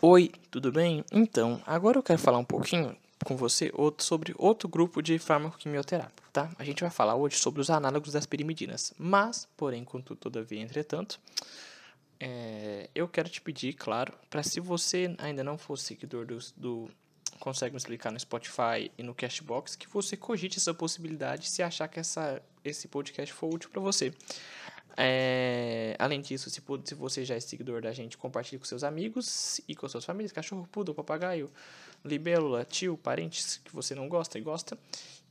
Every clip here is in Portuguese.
Oi, tudo bem? Então, agora eu quero falar um pouquinho com você outro, sobre outro grupo de farmacoquimioterápico, tá? A gente vai falar hoje sobre os análogos das pirimidinas, mas, porém, contudo, todavia, entretanto, é, eu quero te pedir, claro, para se você ainda não for seguidor do, do Consegue Me Explicar no Spotify e no Cashbox, que você cogite essa possibilidade se achar que essa, esse podcast for útil para você. É, além disso, se, se você já é seguidor da gente, compartilhe com seus amigos e com suas famílias, cachorro, poodle, papagaio, libélula, tio, parentes que você não gosta e gosta.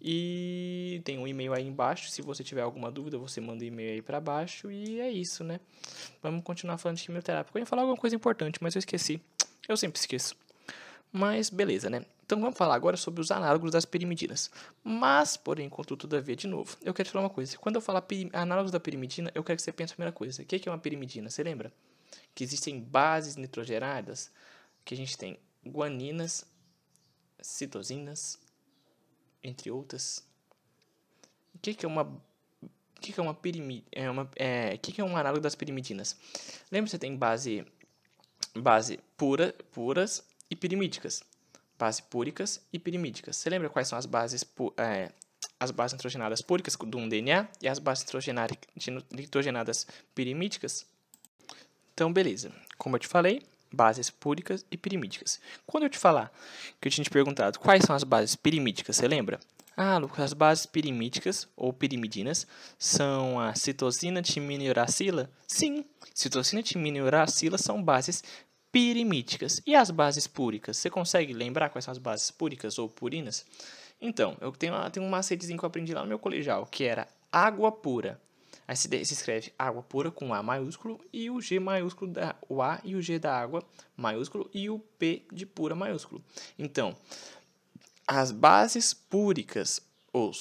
E tem um e-mail aí embaixo, se você tiver alguma dúvida, você manda um e-mail aí para baixo e é isso, né? Vamos continuar falando de quimioterapia. Eu ia falar alguma coisa importante, mas eu esqueci. Eu sempre esqueço. Mas beleza, né? Então vamos falar agora sobre os análogos das pirimidinas. Mas, porém, contudo, todavia, de novo, eu quero te falar uma coisa. Quando eu falar análogos da pirimidina, eu quero que você pense a primeira coisa. O que é uma pirimidina? Você lembra? Que existem bases nitrogenadas, que a gente tem guaninas, citosinas, entre outras. O que é uma o que é uma pirimidina? É uma, é, o que é um análogo das pirimidinas? Lembra que você tem base base pura, puras e pirimídicas base púricas e pirimídicas. Você lembra quais são as bases, é, as bases nitrogenadas púricas do um DNA e as bases nitrogenadas pirimídicas? Então, beleza. Como eu te falei, bases púricas e pirimídicas. Quando eu te falar que eu tinha te perguntado quais são as bases pirimídicas, você lembra? Ah, Lucas, as bases pirimídicas ou pirimidinas são a citosina, timina e uracila? Sim, citosina, timina e uracila são bases pirimídicas. E as bases púricas? Você consegue lembrar quais são as bases púricas ou purinas? Então, eu tenho, tenho um macetezinho que eu aprendi lá no meu colegial, que era água pura. Aí se, se escreve água pura com A maiúsculo e o G maiúsculo, da, o A e o G da água maiúsculo e o P de pura maiúsculo. Então, as bases púricas ou,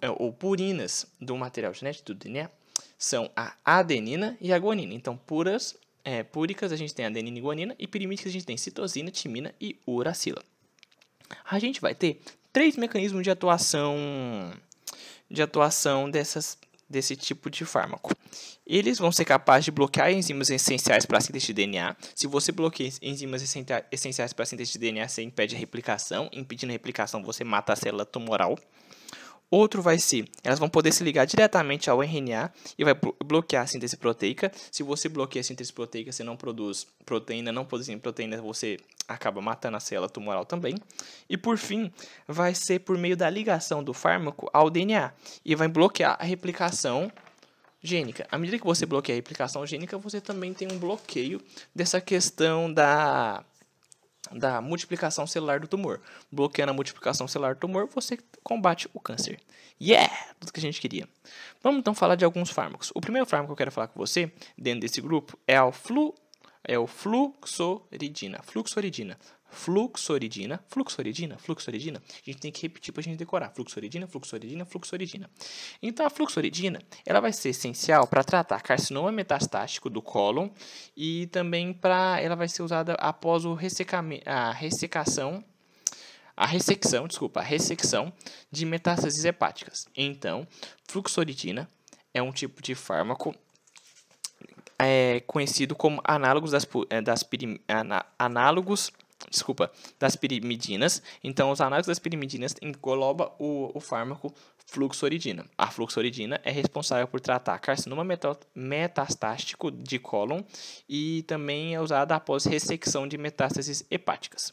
é, ou purinas do material genético do DNA são a adenina e a guanina. Então, puras é, púricas a gente tem adenina e guanina e pirimídicas a gente tem citosina, timina e uracila. A gente vai ter três mecanismos de atuação de atuação dessas desse tipo de fármaco. Eles vão ser capazes de bloquear enzimas essenciais para a síntese de DNA. Se você bloqueia enzimas essenciais para a síntese de DNA, você impede a replicação. Impedindo a replicação, você mata a célula tumoral. Outro vai ser, elas vão poder se ligar diretamente ao RNA e vai bloquear a síntese proteica. Se você bloqueia a síntese proteica, você não produz proteína, não produzindo proteína, você acaba matando a célula tumoral também. E por fim, vai ser por meio da ligação do fármaco ao DNA e vai bloquear a replicação gênica. À medida que você bloqueia a replicação gênica, você também tem um bloqueio dessa questão da da multiplicação celular do tumor. Bloqueando a multiplicação celular do tumor, você combate o câncer. Yeah! Tudo que a gente queria. Vamos então falar de alguns fármacos. O primeiro fármaco que eu quero falar com você, dentro desse grupo, é o, flu, é o fluxoridina. Fluxoridina fluxoridina, fluxoridina, fluxoridina. A gente tem que repetir para a gente decorar. Fluxoridina, fluxoridina, fluxoridina. Então, a fluxoridina ela vai ser essencial para tratar carcinoma metastático do cólon e também para ela vai ser usada após o ressecamento, a ressecação a ressecção, desculpa, a ressecção de metástases hepáticas. Então, fluxoridina é um tipo de fármaco é, conhecido como análogos das, é, das análogos desculpa, das pirimidinas. Então, os análogos das pirimidinas engloba o, o fármaco fluxoridina. A fluxoridina é responsável por tratar carcinoma metastático de cólon e também é usada após ressecção de metástases hepáticas.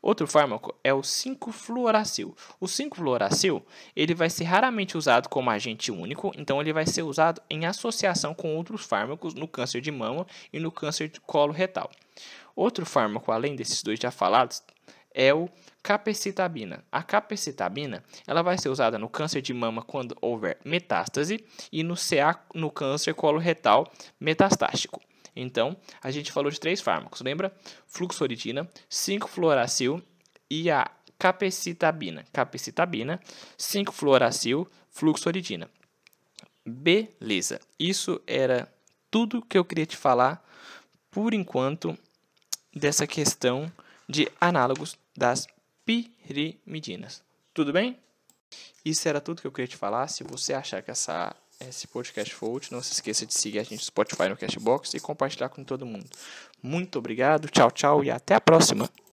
Outro fármaco é o 5-fluoracil. O 5-fluoracil ele vai ser raramente usado como agente único, então ele vai ser usado em associação com outros fármacos no câncer de mama e no câncer de colo retal. Outro fármaco, além desses dois já falados, é o capecitabina. A capecitabina ela vai ser usada no câncer de mama quando houver metástase e no CA no câncer coloretal metastático. Então, a gente falou de três fármacos, lembra? Fluxoridina, 5-fluoracil e a capecitabina. Capecitabina, 5-fluoracil, fluxoridina. Beleza. Isso era tudo que eu queria te falar por enquanto dessa questão de análogos das pirimidinas. Tudo bem? Isso era tudo que eu queria te falar. Se você achar que essa esse podcast for útil, não se esqueça de seguir a gente no Spotify no Cashbox e compartilhar com todo mundo. Muito obrigado, tchau, tchau e até a próxima!